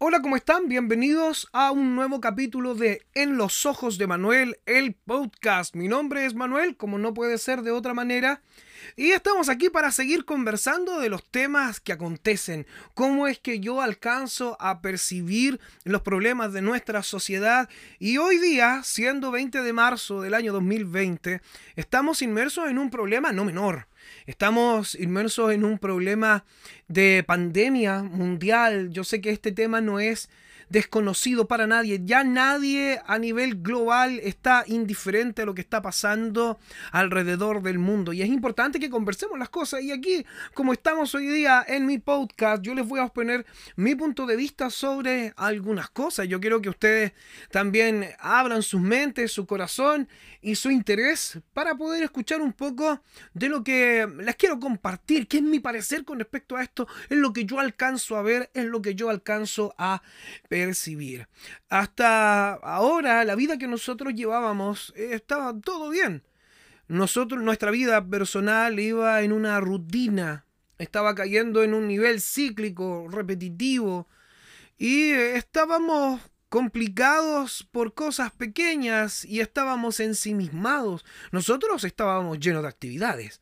Hola, ¿cómo están? Bienvenidos a un nuevo capítulo de En los Ojos de Manuel, el podcast. Mi nombre es Manuel, como no puede ser de otra manera. Y estamos aquí para seguir conversando de los temas que acontecen, cómo es que yo alcanzo a percibir los problemas de nuestra sociedad. Y hoy día, siendo 20 de marzo del año 2020, estamos inmersos en un problema no menor. Estamos inmersos en un problema de pandemia mundial. Yo sé que este tema no es desconocido para nadie. Ya nadie a nivel global está indiferente a lo que está pasando alrededor del mundo. Y es importante que conversemos las cosas. Y aquí, como estamos hoy día en mi podcast, yo les voy a exponer mi punto de vista sobre algunas cosas. Yo quiero que ustedes también abran sus mentes, su corazón y su interés para poder escuchar un poco de lo que les quiero compartir, qué es mi parecer con respecto a esto, es lo que yo alcanzo a ver, es lo que yo alcanzo a percibir. Hasta ahora, la vida que nosotros llevábamos eh, estaba todo bien. Nosotros, nuestra vida personal iba en una rutina, estaba cayendo en un nivel cíclico, repetitivo, y eh, estábamos complicados por cosas pequeñas y estábamos ensimismados. Nosotros estábamos llenos de actividades.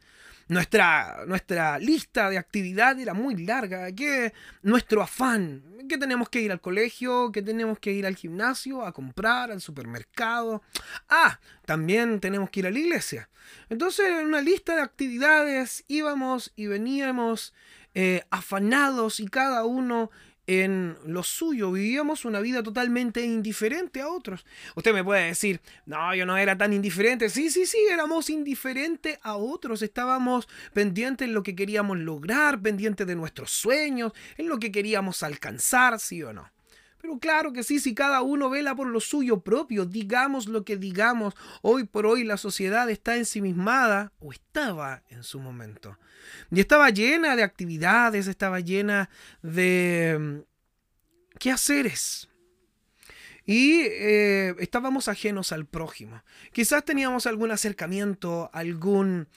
Nuestra, nuestra lista de actividad era muy larga, que nuestro afán, que tenemos que ir al colegio, que tenemos que ir al gimnasio, a comprar, al supermercado. Ah, también tenemos que ir a la iglesia. Entonces, en una lista de actividades íbamos y veníamos eh, afanados y cada uno en lo suyo, vivíamos una vida totalmente indiferente a otros. Usted me puede decir, no, yo no era tan indiferente. Sí, sí, sí, éramos indiferentes a otros. Estábamos pendientes en lo que queríamos lograr, pendientes de nuestros sueños, en lo que queríamos alcanzar, sí o no. Pero claro que sí, si cada uno vela por lo suyo propio, digamos lo que digamos, hoy por hoy la sociedad está ensimismada, o estaba en su momento. Y estaba llena de actividades, estaba llena de mm, quehaceres. Y eh, estábamos ajenos al prójimo. Quizás teníamos algún acercamiento, algún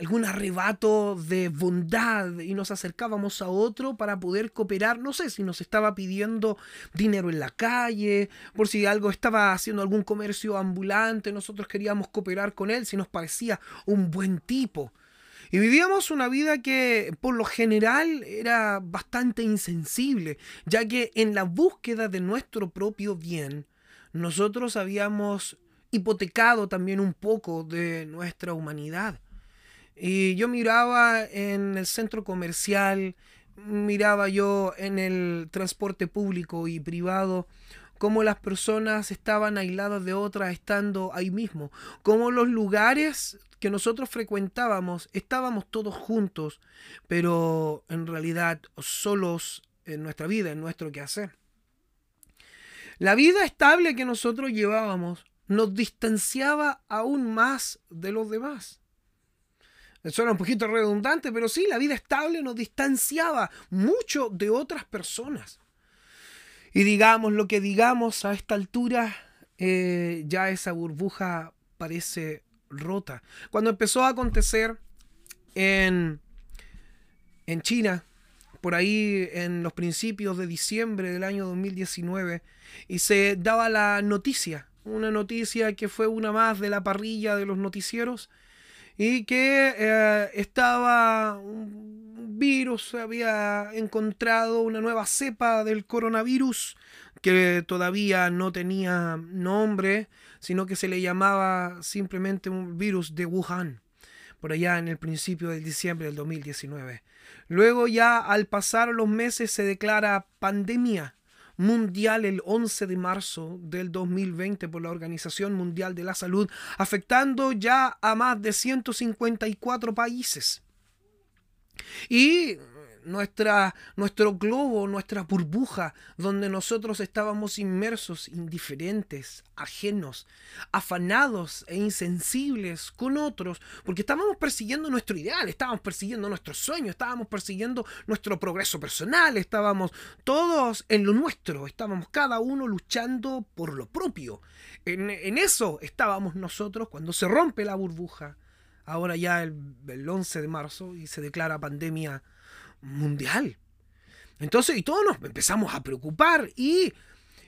algún arrebato de bondad y nos acercábamos a otro para poder cooperar. No sé si nos estaba pidiendo dinero en la calle, por si algo estaba haciendo algún comercio ambulante, nosotros queríamos cooperar con él si nos parecía un buen tipo. Y vivíamos una vida que por lo general era bastante insensible, ya que en la búsqueda de nuestro propio bien, nosotros habíamos hipotecado también un poco de nuestra humanidad. Y yo miraba en el centro comercial, miraba yo en el transporte público y privado cómo las personas estaban aisladas de otras estando ahí mismo, cómo los lugares que nosotros frecuentábamos estábamos todos juntos, pero en realidad solos en nuestra vida, en nuestro quehacer. La vida estable que nosotros llevábamos nos distanciaba aún más de los demás. Suena un poquito redundante, pero sí, la vida estable nos distanciaba mucho de otras personas. Y digamos lo que digamos a esta altura, eh, ya esa burbuja parece rota. Cuando empezó a acontecer en, en China, por ahí en los principios de diciembre del año 2019, y se daba la noticia, una noticia que fue una más de la parrilla de los noticieros, y que eh, estaba un virus, había encontrado una nueva cepa del coronavirus que todavía no tenía nombre, sino que se le llamaba simplemente un virus de Wuhan, por allá en el principio de diciembre del 2019. Luego ya al pasar los meses se declara pandemia mundial el 11 de marzo del 2020 por la Organización Mundial de la Salud, afectando ya a más de 154 países. Y nuestra, nuestro globo, nuestra burbuja, donde nosotros estábamos inmersos, indiferentes, ajenos, afanados e insensibles con otros, porque estábamos persiguiendo nuestro ideal, estábamos persiguiendo nuestro sueño, estábamos persiguiendo nuestro progreso personal, estábamos todos en lo nuestro, estábamos cada uno luchando por lo propio. En, en eso estábamos nosotros cuando se rompe la burbuja. Ahora ya el, el 11 de marzo y se declara pandemia mundial. Entonces, y todos nos empezamos a preocupar y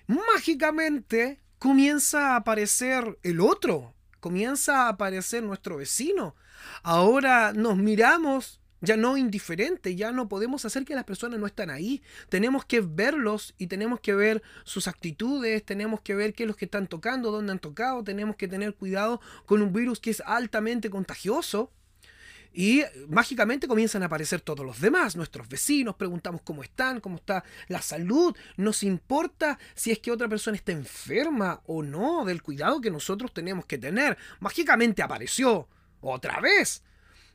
mágicamente comienza a aparecer el otro, comienza a aparecer nuestro vecino. Ahora nos miramos ya no indiferente, ya no podemos hacer que las personas no están ahí. Tenemos que verlos y tenemos que ver sus actitudes, tenemos que ver qué es lo que están tocando, dónde han tocado, tenemos que tener cuidado con un virus que es altamente contagioso. Y mágicamente comienzan a aparecer todos los demás, nuestros vecinos, preguntamos cómo están, cómo está la salud, nos importa si es que otra persona está enferma o no, del cuidado que nosotros tenemos que tener. Mágicamente apareció otra vez.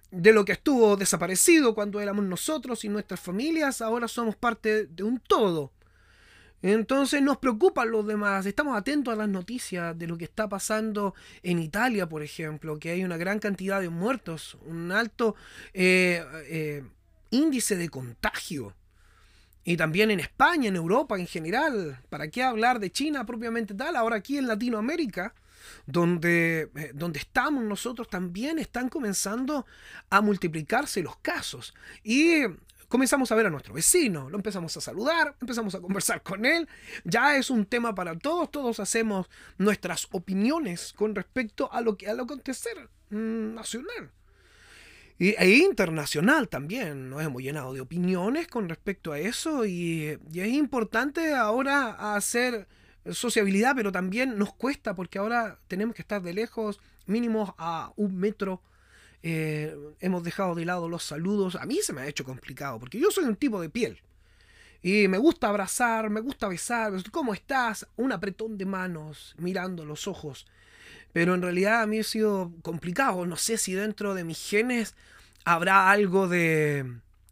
De lo que estuvo desaparecido cuando éramos nosotros y nuestras familias, ahora somos parte de un todo. Entonces nos preocupan los demás, estamos atentos a las noticias de lo que está pasando en Italia, por ejemplo, que hay una gran cantidad de muertos, un alto eh, eh, índice de contagio. Y también en España, en Europa en general. ¿Para qué hablar de China propiamente tal? Ahora aquí en Latinoamérica, donde, eh, donde estamos nosotros, también están comenzando a multiplicarse los casos. Y comenzamos a ver a nuestro vecino, lo empezamos a saludar, empezamos a conversar con él, ya es un tema para todos, todos hacemos nuestras opiniones con respecto a lo que al acontecer mm, nacional. E internacional también, nos hemos llenado de opiniones con respecto a eso y, y es importante ahora hacer sociabilidad, pero también nos cuesta porque ahora tenemos que estar de lejos, mínimo a un metro eh, hemos dejado de lado los saludos. A mí se me ha hecho complicado, porque yo soy un tipo de piel. Y me gusta abrazar, me gusta besar. ¿Cómo estás? Un apretón de manos, mirando los ojos. Pero en realidad a mí ha sido complicado. No sé si dentro de mis genes habrá algo de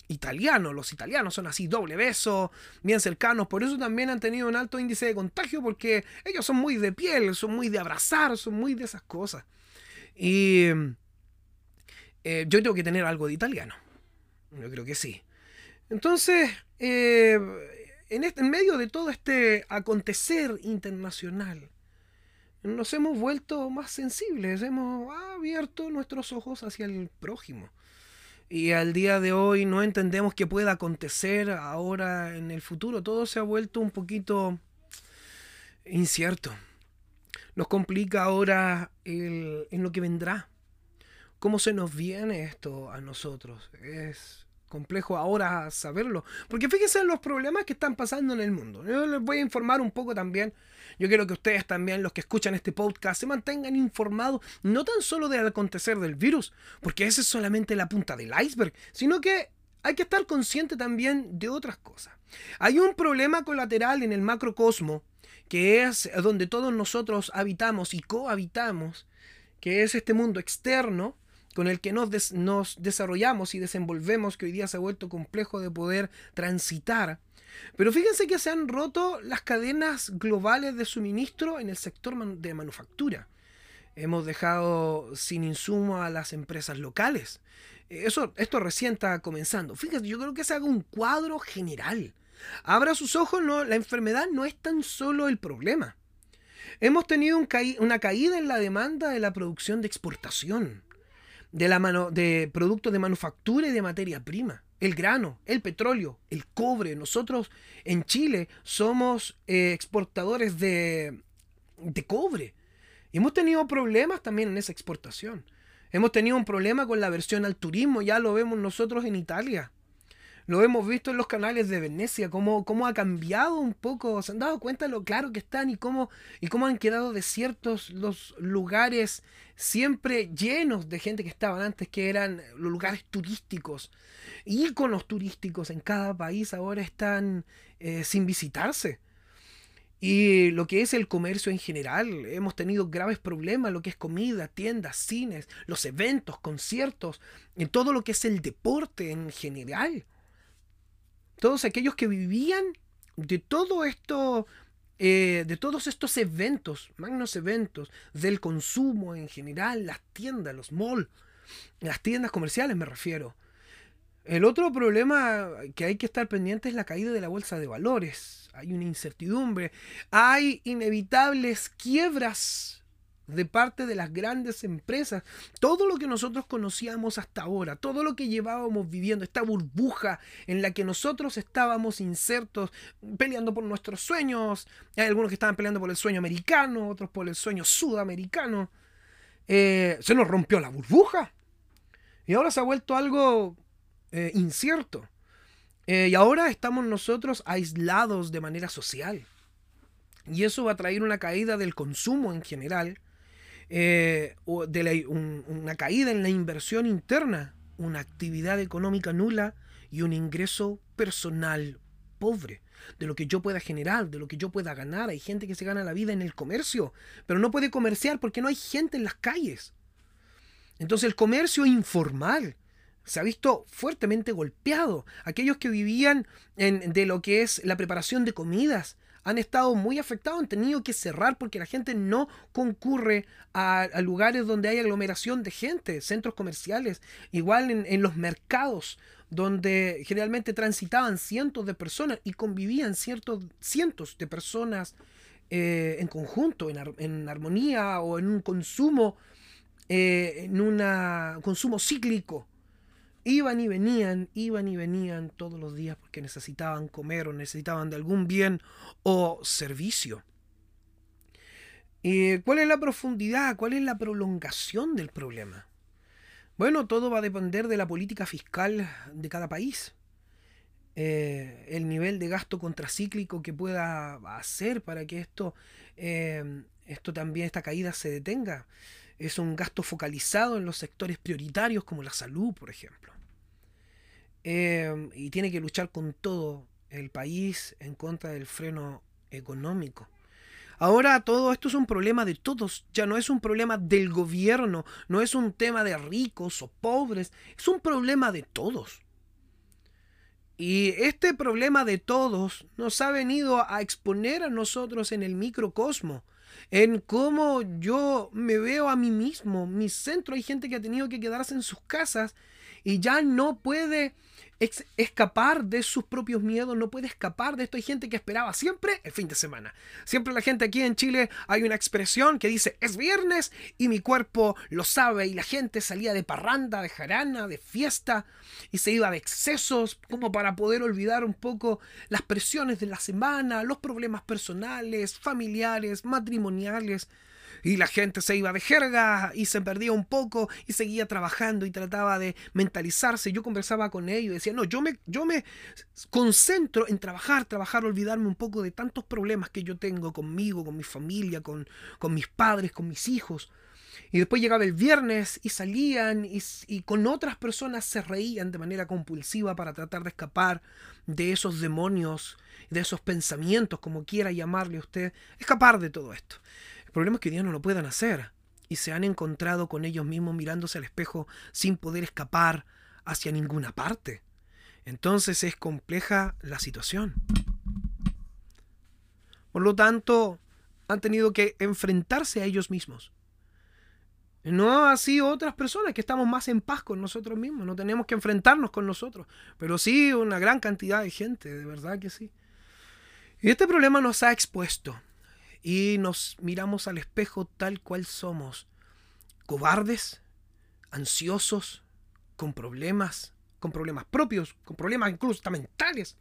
italiano. Los italianos son así, doble beso, bien cercanos. Por eso también han tenido un alto índice de contagio, porque ellos son muy de piel, son muy de abrazar, son muy de esas cosas. Y eh, yo tengo que tener algo de italiano. Yo creo que sí. Entonces, eh, en, este, en medio de todo este acontecer internacional, nos hemos vuelto más sensibles, hemos abierto nuestros ojos hacia el prójimo. Y al día de hoy no entendemos qué pueda acontecer ahora en el futuro. Todo se ha vuelto un poquito incierto. Nos complica ahora el, en lo que vendrá cómo se nos viene esto a nosotros. Es complejo ahora saberlo. Porque fíjense en los problemas que están pasando en el mundo. Yo les voy a informar un poco también. Yo quiero que ustedes también, los que escuchan este podcast, se mantengan informados no tan solo del acontecer del virus, porque esa es solamente la punta del iceberg, sino que hay que estar consciente también de otras cosas. Hay un problema colateral en el macrocosmo, que es donde todos nosotros habitamos y cohabitamos, que es este mundo externo, con el que nos, nos desarrollamos y desenvolvemos, que hoy día se ha vuelto complejo de poder transitar. Pero fíjense que se han roto las cadenas globales de suministro en el sector de manufactura. Hemos dejado sin insumo a las empresas locales. Eso, esto recién está comenzando. Fíjense, yo creo que se haga un cuadro general. Abra sus ojos, no, la enfermedad no es tan solo el problema. Hemos tenido una caída en la demanda de la producción de exportación de, la mano, de productos de manufactura y de materia prima. El grano, el petróleo, el cobre. Nosotros en Chile somos eh, exportadores de, de cobre. Y hemos tenido problemas también en esa exportación. Hemos tenido un problema con la versión al turismo, ya lo vemos nosotros en Italia. Lo hemos visto en los canales de Venecia, cómo, cómo ha cambiado un poco, se han dado cuenta lo claro que están y cómo, y cómo han quedado desiertos los lugares siempre llenos de gente que estaban antes, que eran los lugares turísticos. Íconos turísticos en cada país ahora están eh, sin visitarse. Y lo que es el comercio en general, hemos tenido graves problemas, lo que es comida, tiendas, cines, los eventos, conciertos, en todo lo que es el deporte en general. Todos aquellos que vivían de todo esto, eh, de todos estos eventos, magnos eventos, del consumo en general, las tiendas, los malls, las tiendas comerciales me refiero. El otro problema que hay que estar pendiente es la caída de la bolsa de valores. Hay una incertidumbre, hay inevitables quiebras de parte de las grandes empresas. Todo lo que nosotros conocíamos hasta ahora, todo lo que llevábamos viviendo, esta burbuja en la que nosotros estábamos insertos, peleando por nuestros sueños. Hay algunos que estaban peleando por el sueño americano, otros por el sueño sudamericano. Eh, se nos rompió la burbuja. Y ahora se ha vuelto algo eh, incierto. Eh, y ahora estamos nosotros aislados de manera social. Y eso va a traer una caída del consumo en general, eh, de una caída en la inversión interna, una actividad económica nula y un ingreso personal pobre de lo que yo pueda generar, de lo que yo pueda ganar. Hay gente que se gana la vida en el comercio, pero no puede comerciar porque no hay gente en las calles. Entonces el comercio informal se ha visto fuertemente golpeado. Aquellos que vivían en, de lo que es la preparación de comidas han estado muy afectados, han tenido que cerrar porque la gente no concurre a, lugares donde hay aglomeración de gente, centros comerciales, igual en, los mercados donde generalmente transitaban cientos de personas y convivían ciertos, cientos de personas eh, en conjunto, en, armonía o en un consumo, eh, en un consumo cíclico Iban y venían, iban y venían todos los días porque necesitaban comer o necesitaban de algún bien o servicio. ¿Y cuál es la profundidad? ¿Cuál es la prolongación del problema? Bueno, todo va a depender de la política fiscal de cada país. Eh, el nivel de gasto contracíclico que pueda hacer para que esto, eh, esto también, esta caída se detenga. Es un gasto focalizado en los sectores prioritarios como la salud, por ejemplo. Em, y tiene que luchar con todo el país en contra del freno económico. Ahora todo esto es un problema de todos, ya no es un problema del gobierno, no es un tema de ricos o pobres, es un problema de todos. Y este problema de todos nos ha venido a exponer a nosotros en el microcosmo, en cómo yo me veo a mí mismo, mi centro. Hay gente que ha tenido que quedarse en sus casas y ya no puede escapar de sus propios miedos, no puede escapar de esto. Hay gente que esperaba siempre el fin de semana. Siempre la gente aquí en Chile hay una expresión que dice es viernes y mi cuerpo lo sabe y la gente salía de parranda, de jarana, de fiesta y se iba de excesos como para poder olvidar un poco las presiones de la semana, los problemas personales, familiares, matrimoniales y la gente se iba de jerga y se perdía un poco y seguía trabajando y trataba de mentalizarse. Yo conversaba con ellos y decía, no, yo me, yo me concentro en trabajar, trabajar, olvidarme un poco de tantos problemas que yo tengo conmigo, con mi familia, con, con mis padres, con mis hijos. Y después llegaba el viernes y salían y, y, con otras personas se reían de manera compulsiva para tratar de escapar de esos demonios, de esos pensamientos, como quiera llamarle usted, escapar de todo esto problema es que hoy día no lo puedan hacer y se han encontrado con ellos mismos mirándose al espejo sin poder escapar hacia ninguna parte. Entonces es compleja la situación. Por lo tanto, han tenido que enfrentarse a ellos mismos. No así otras personas que estamos más en paz con nosotros mismos, no tenemos que enfrentarnos con nosotros, pero sí una gran cantidad de gente, de verdad que sí. Y este problema nos ha expuesto y nos miramos al espejo tal cual somos, cobardes, ansiosos, con problemas, con problemas propios, con problemas incluso mentales,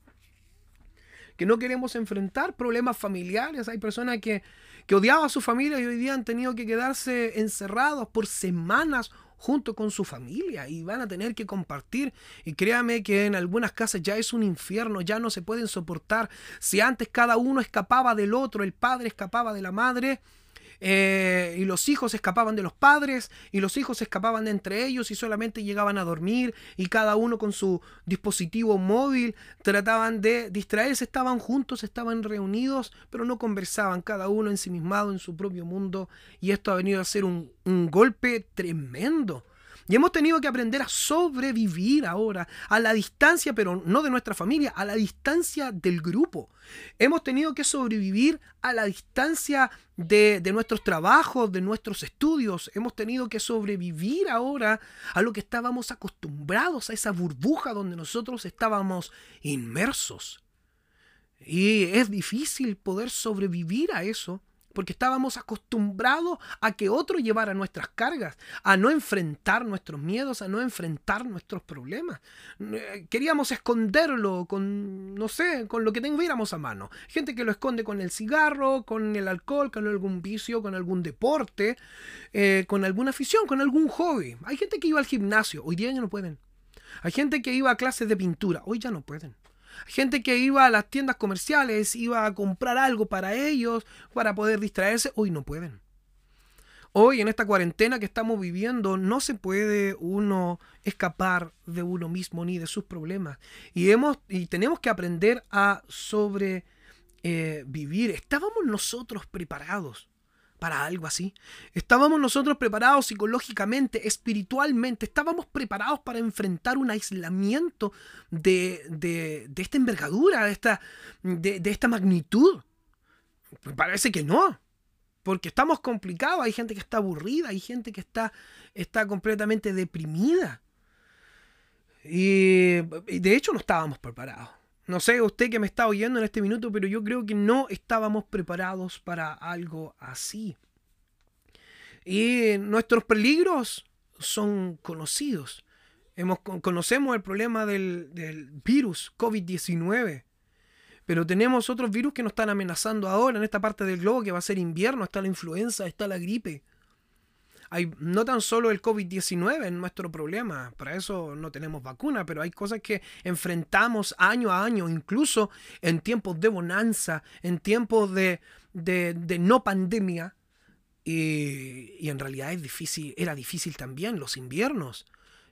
que no queremos enfrentar, problemas familiares. Hay personas que, que odiaban a su familia y hoy día han tenido que quedarse encerrados por semanas junto con su familia y van a tener que compartir. Y créame que en algunas casas ya es un infierno, ya no se pueden soportar. Si antes cada uno escapaba del otro, el padre escapaba de la madre, eh, y los hijos escapaban de los padres y los hijos escapaban de entre ellos y solamente llegaban a dormir y cada uno con su dispositivo móvil trataban de distraerse, estaban juntos, estaban reunidos, pero no conversaban, cada uno ensimismado en su propio mundo y esto ha venido a ser un, un golpe tremendo y hemos tenido que aprender a sobrevivir ahora, a la distancia, pero no de nuestra familia, a la distancia del grupo. Hemos tenido que sobrevivir a la distancia de, nuestros trabajos, de nuestros estudios. Hemos tenido que sobrevivir ahora a lo que estábamos acostumbrados, a esa burbuja donde nosotros estábamos inmersos. Y es difícil poder sobrevivir a eso porque estábamos acostumbrados a que otro llevara nuestras cargas, a no enfrentar nuestros miedos, a no enfrentar nuestros problemas. Eh, queríamos esconderlo con, no sé, con lo que tuviéramos a mano. Gente que lo esconde con el cigarro, con el alcohol, con algún vicio, con algún deporte, eh, con alguna afición, con algún hobby. Hay gente que iba al gimnasio, hoy día ya no pueden. Hay gente que iba a clases de pintura, hoy ya no pueden. Gente que iba a las tiendas comerciales, iba a comprar algo para ellos, para poder distraerse, hoy no pueden. Hoy en esta cuarentena que estamos viviendo no se puede uno escapar de uno mismo ni de sus problemas. Y, hemos, y tenemos que aprender a sobrevivir. Eh, ¿Estábamos nosotros preparados? Para algo así. Estábamos nosotros preparados psicológicamente, espiritualmente, estábamos preparados para enfrentar un aislamiento de, de, de esta envergadura, de esta, de, de esta magnitud. Parece que no, porque estamos complicados, hay gente que está aburrida, hay gente que está, está completamente deprimida. Y, y de hecho no estábamos preparados. No sé usted que me está oyendo en este minuto, pero yo creo que no estábamos preparados para algo así. Y nuestros peligros son conocidos. Hemos, conocemos el problema del, del virus COVID-19. Pero tenemos otros virus que nos están amenazando ahora en esta parte del globo, que va a ser invierno, está la influenza, está la gripe no tan solo el COVID-19 en nuestro problema, para eso no tenemos vacuna, pero hay cosas que enfrentamos año a año, incluso en tiempos de bonanza, en tiempos de, de, no pandemia, y, en realidad es difícil, era difícil también los inviernos.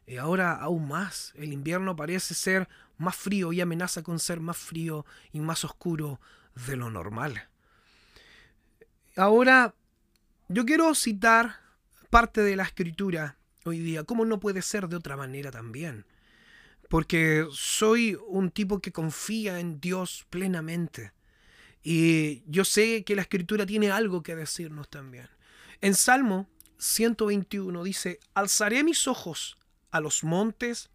Y ahora aún más, el invierno parece ser más frío y amenaza con ser más frío y más oscuro de lo normal. Ahora, yo quiero citar parte de la escritura hoy día. ¿Cómo no puede ser de otra manera también? Porque soy un tipo que confía en Dios plenamente. Y yo sé que la escritura tiene algo que decirnos también. En Salmo 121 dice, alzaré mis ojos a los montes,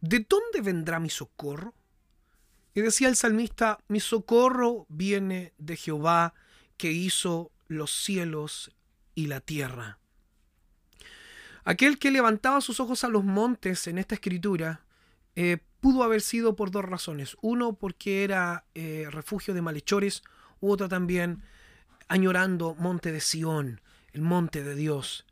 ¿de dónde vendrá mi socorro? Y decía el salmista, mi socorro viene de Jehová que hizo los cielos y la tierra. Aquel que levantaba sus ojos a los montes en esta escritura eh, pudo haber sido por dos razones. Uno, porque era eh, refugio de malhechores, u otra también añorando monte de Sión, el monte de Dios.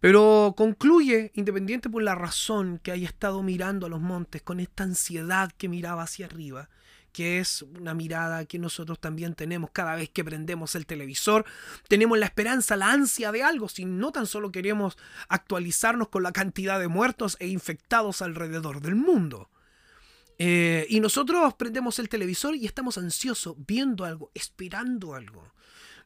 Pero concluye, independiente por la razón que haya estado mirando a los montes, con esta ansiedad que miraba hacia arriba, que es una mirada que nosotros también tenemos cada vez que prendemos el televisor. Tenemos la esperanza, la ansia de algo, si no tan solo queremos actualizarnos con la cantidad de muertos e infectados alrededor del mundo. Eh, y nosotros prendemos el televisor y estamos ansiosos, viendo algo, esperando algo.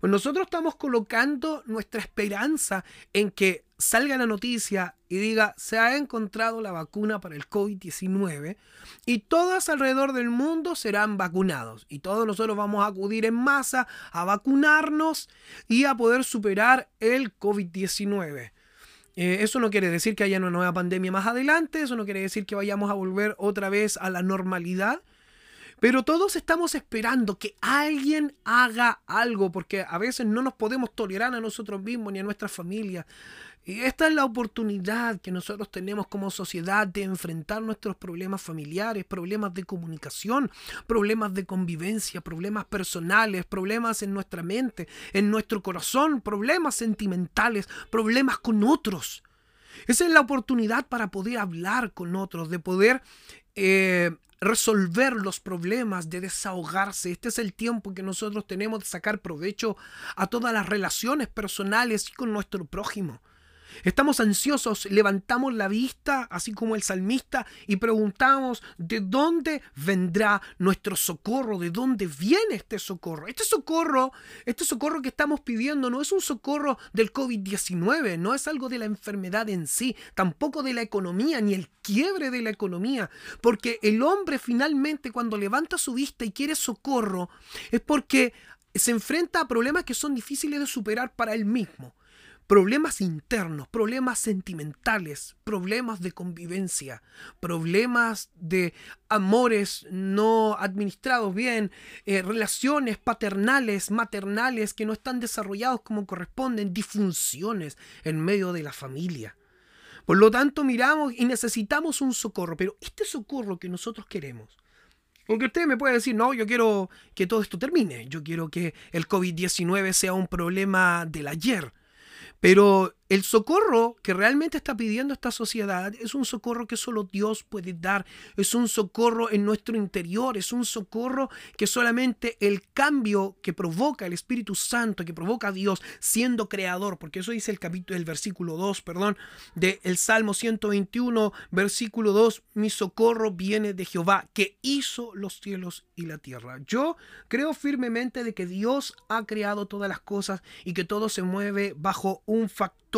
Nosotros estamos colocando nuestra esperanza en que salga la noticia y diga se ha encontrado la vacuna para el COVID-19 y todos alrededor del mundo serán vacunados y todos nosotros vamos a acudir en masa a vacunarnos y a poder superar el COVID-19. Eh, eso no quiere decir que haya una nueva pandemia más adelante, eso no quiere decir que vayamos a volver otra vez a la normalidad, pero todos estamos esperando que alguien haga algo, porque a veces no nos podemos tolerar a nosotros mismos ni a nuestra familia. Y esta es la oportunidad que nosotros tenemos como sociedad de enfrentar nuestros problemas familiares, problemas de comunicación, problemas de convivencia, problemas personales, problemas en nuestra mente, en nuestro corazón, problemas sentimentales, problemas con otros. Esa es la oportunidad para poder hablar con otros, de poder eh, resolver los problemas, de desahogarse. Este es el tiempo que nosotros tenemos de sacar provecho a todas las relaciones personales y con nuestro prójimo. Estamos ansiosos, levantamos la vista, así como el salmista, y preguntamos, ¿de dónde vendrá nuestro socorro? ¿De dónde viene este socorro? Este socorro, este socorro que estamos pidiendo no es un socorro del COVID-19, no es algo de la enfermedad en sí, tampoco de la economía, ni el quiebre de la economía, porque el hombre finalmente cuando levanta su vista y quiere socorro, es porque se enfrenta a problemas que son difíciles de superar para él mismo problemas internos, problemas sentimentales, problemas de convivencia, problemas de amores no administrados bien, eh, relaciones paternales, maternales que no están desarrollados como corresponden, disfunciones en medio de la familia. Por lo tanto, miramos y necesitamos un socorro, pero este socorro que nosotros queremos, porque usted me puede decir, no, yo quiero que todo esto termine, yo quiero que el COVID-19 sea un problema del ayer, pero el socorro que realmente está pidiendo esta sociedad es un socorro que solo Dios puede dar, es un socorro en nuestro interior, es un socorro que solamente el cambio que provoca el Espíritu Santo, que provoca a Dios siendo creador, porque eso dice el capítulo, el versículo 2, perdón, del Salmo 121, versículo 2, mi socorro viene de Jehová, que hizo los cielos y la tierra. Yo creo firmemente de que Dios ha creado todas las cosas y que todo se mueve bajo un factor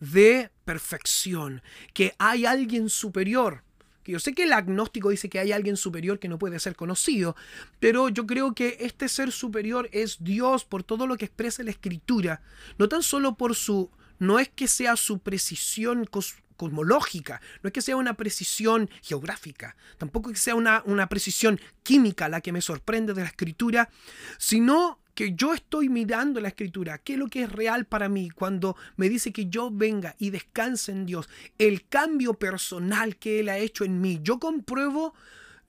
de perfección, que hay alguien superior. Que yo sé que el agnóstico dice que hay alguien superior que no puede ser conocido, pero yo creo que este ser superior es Dios por todo lo que expresa la escritura, no tan solo por su, no es que sea su precisión cosmológica, no es que sea una precisión geográfica, tampoco que sea una, una precisión química la que me sorprende de la escritura, sino que yo estoy mirando la escritura, qué es lo que es real para mí cuando me dice que yo venga y descanse en Dios, el cambio personal que Él ha hecho en mí, yo compruebo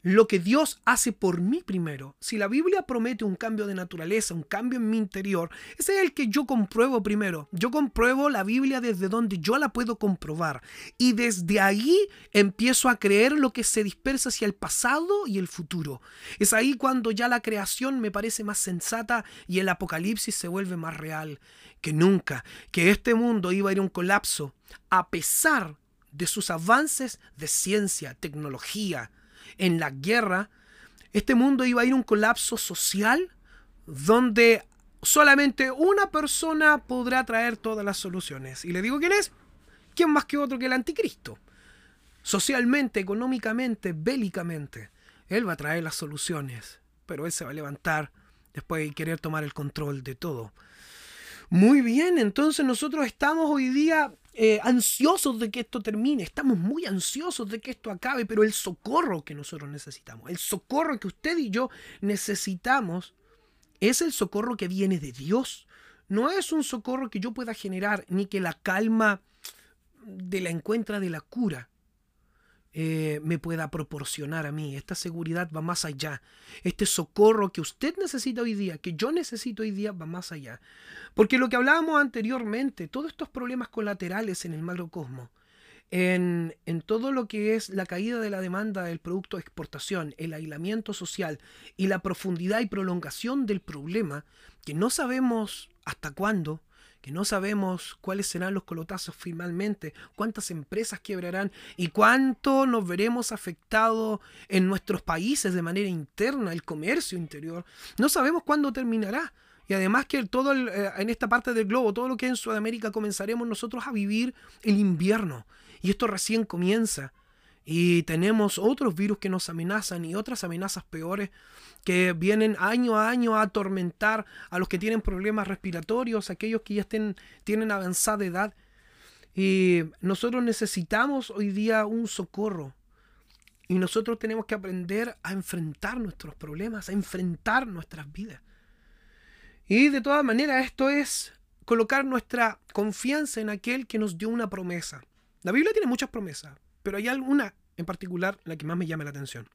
lo que Dios hace por mí primero. Si la Biblia promete un cambio de naturaleza, un cambio en mi interior, ese es el que yo compruebo primero. Yo compruebo la Biblia desde donde yo la puedo comprobar. Y desde ahí empiezo a creer lo que se dispersa hacia el pasado y el futuro. Es ahí cuando ya la creación me parece más sensata y el apocalipsis se vuelve más real que nunca. Que este mundo iba a ir a un colapso a pesar de sus avances de ciencia, tecnología, en la guerra, este mundo iba a ir un colapso social donde solamente una persona podrá traer todas las soluciones. Y le digo quién es, quién más que otro que el anticristo. Socialmente, económicamente, bélicamente, él va a traer las soluciones, pero él se va a levantar después de querer tomar el control de todo. Muy bien, entonces nosotros estamos hoy día eh, ansiosos de que esto termine, estamos muy ansiosos de que esto acabe, pero el socorro que nosotros necesitamos, el socorro que usted y yo necesitamos, es el socorro que viene de Dios. No es un socorro que yo pueda generar, ni que la calma de la encuentra de la cura. Eh, me pueda proporcionar a mí. Esta seguridad va más allá. Este socorro que usted necesita hoy día, que yo necesito hoy día, va más allá. Porque lo que hablábamos anteriormente, todos estos problemas colaterales en el macrocosmo, en, en todo lo que es la caída de la demanda del producto de exportación, el aislamiento social y la profundidad y prolongación del problema, que no sabemos hasta cuándo, que no sabemos cuáles serán los colotazos finalmente, cuántas empresas quebrarán y cuánto nos veremos afectados en nuestros países de manera interna, el comercio interior. No sabemos cuándo terminará. Y además que todo eh, en esta parte del globo, todo lo que es en Sudamérica, comenzaremos nosotros a vivir el invierno. Y esto recién comienza. Y tenemos otros virus que nos amenazan y otras amenazas peores que vienen año a año a atormentar a los que tienen problemas respiratorios, aquellos que ya estén, tienen avanzada edad. Y nosotros necesitamos hoy día un socorro. Y nosotros tenemos que aprender a enfrentar nuestros problemas, a enfrentar nuestras vidas. Y de todas maneras, esto es colocar nuestra confianza en aquel que nos dio una promesa. La Biblia tiene muchas promesas, pero hay alguna en particular la que más me llama la atención.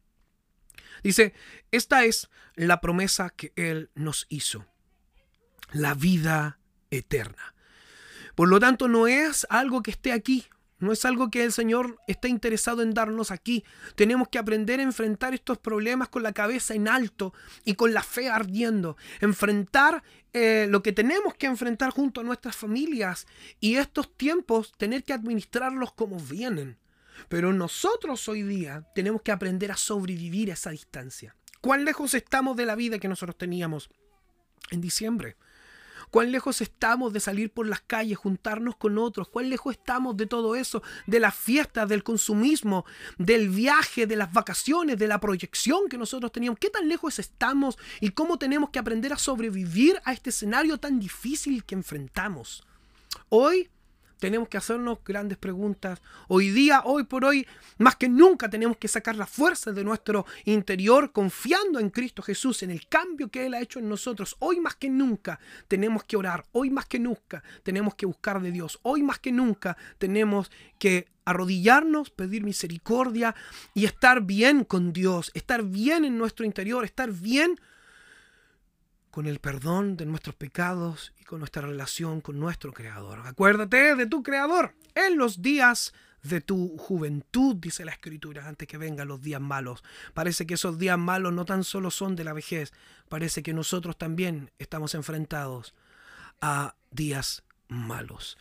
Dice, esta es la promesa que Él nos hizo, la vida eterna. Por lo tanto, no es algo que esté aquí, No es algo que el Señor esté interesado en darnos aquí. Tenemos que aprender a enfrentar estos problemas con la cabeza en alto y con la fe ardiendo. Enfrentar eh, lo que tenemos que enfrentar junto a nuestras familias y estos tiempos tener que administrarlos como vienen. Pero nosotros hoy día tenemos que aprender a sobrevivir a esa distancia. ¿Cuán lejos estamos de la vida que nosotros teníamos en diciembre? cuán lejos estamos de salir por las calles, juntarnos con otros, cuán lejos estamos de todo eso, de las fiestas, del consumismo, del viaje, de las vacaciones, de la proyección que nosotros teníamos, qué tan lejos estamos y cómo tenemos que aprender a sobrevivir a este escenario tan difícil que enfrentamos. Hoy tenemos que hacernos grandes preguntas. Hoy día, hoy por hoy, más que nunca tenemos que sacar la fuerza de nuestro interior confiando en Cristo Jesús, en el cambio que Él ha hecho en nosotros. Hoy más que nunca tenemos que orar. Hoy más que nunca tenemos que buscar de Dios. Hoy más que nunca tenemos que arrodillarnos, pedir misericordia y estar bien con Dios, estar bien en nuestro interior, estar bien con el perdón de nuestros pecados y con nuestra relación con nuestro Creador. Acuérdate de tu Creador en los días de tu juventud, dice la Escritura, antes que vengan los días malos. Parece que esos días malos no tan solo son de la vejez, parece que nosotros también estamos enfrentados a días malos.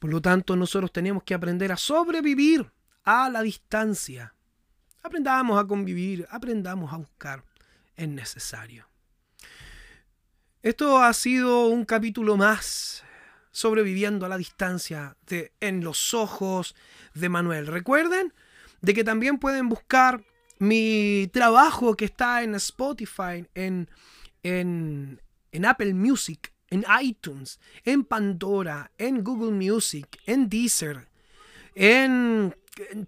Por lo tanto, nosotros tenemos que aprender a sobrevivir a la distancia. Aprendamos a convivir, aprendamos a buscar. Es necesario. Esto ha sido un capítulo más sobreviviendo a la distancia de En los ojos de Manuel. Recuerden de que también pueden buscar mi trabajo que está en Spotify, en, en, en Apple Music, en iTunes, en Pandora, en Google Music, en Deezer, en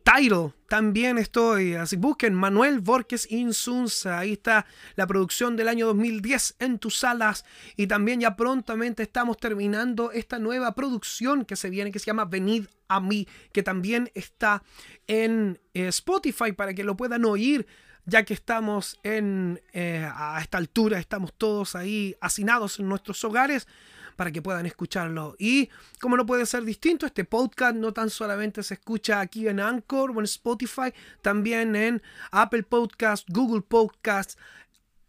Title también estoy, así busquen Manuel Borges Insunza, ahí está la producción del año 2010 en tus salas. Y también ya prontamente estamos terminando esta nueva producción que se viene que se llama Venid a mí, que también está en eh, Spotify para que lo puedan oír ya que estamos en, eh, a esta altura, estamos todos ahí hacinados en nuestros hogares para que puedan escucharlo. Y como no puede ser distinto, este podcast no tan solamente se escucha aquí en Anchor o en Spotify, también en Apple Podcast, Google Podcast,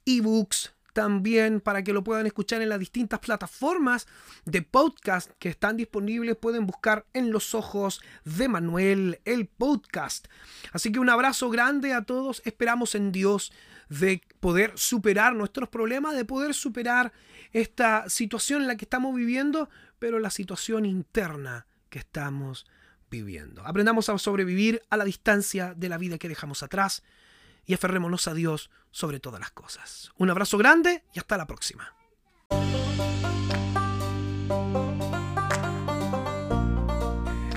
eBooks, también para que lo puedan escuchar en las distintas plataformas de podcast que están disponibles. Pueden buscar en los ojos de Manuel el podcast. Así que un abrazo grande a todos. Esperamos en Dios de poder superar nuestros problemas, de poder superar esta situación en la que estamos viviendo, pero la situación interna que estamos viviendo. Aprendamos a sobrevivir a la distancia de la vida que dejamos atrás y aferrémonos a Dios sobre todas las cosas. Un abrazo grande y hasta la próxima.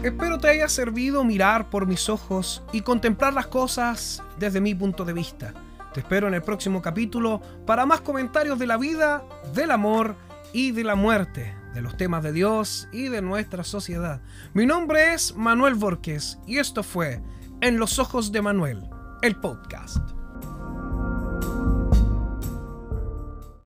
Espero te haya servido mirar por mis ojos y contemplar las cosas desde mi punto de vista. Te espero en el próximo capítulo para más comentarios de la vida, del amor y de la muerte, de los temas de Dios y de nuestra sociedad. Mi nombre es Manuel Borges y esto fue En los ojos de Manuel, el podcast.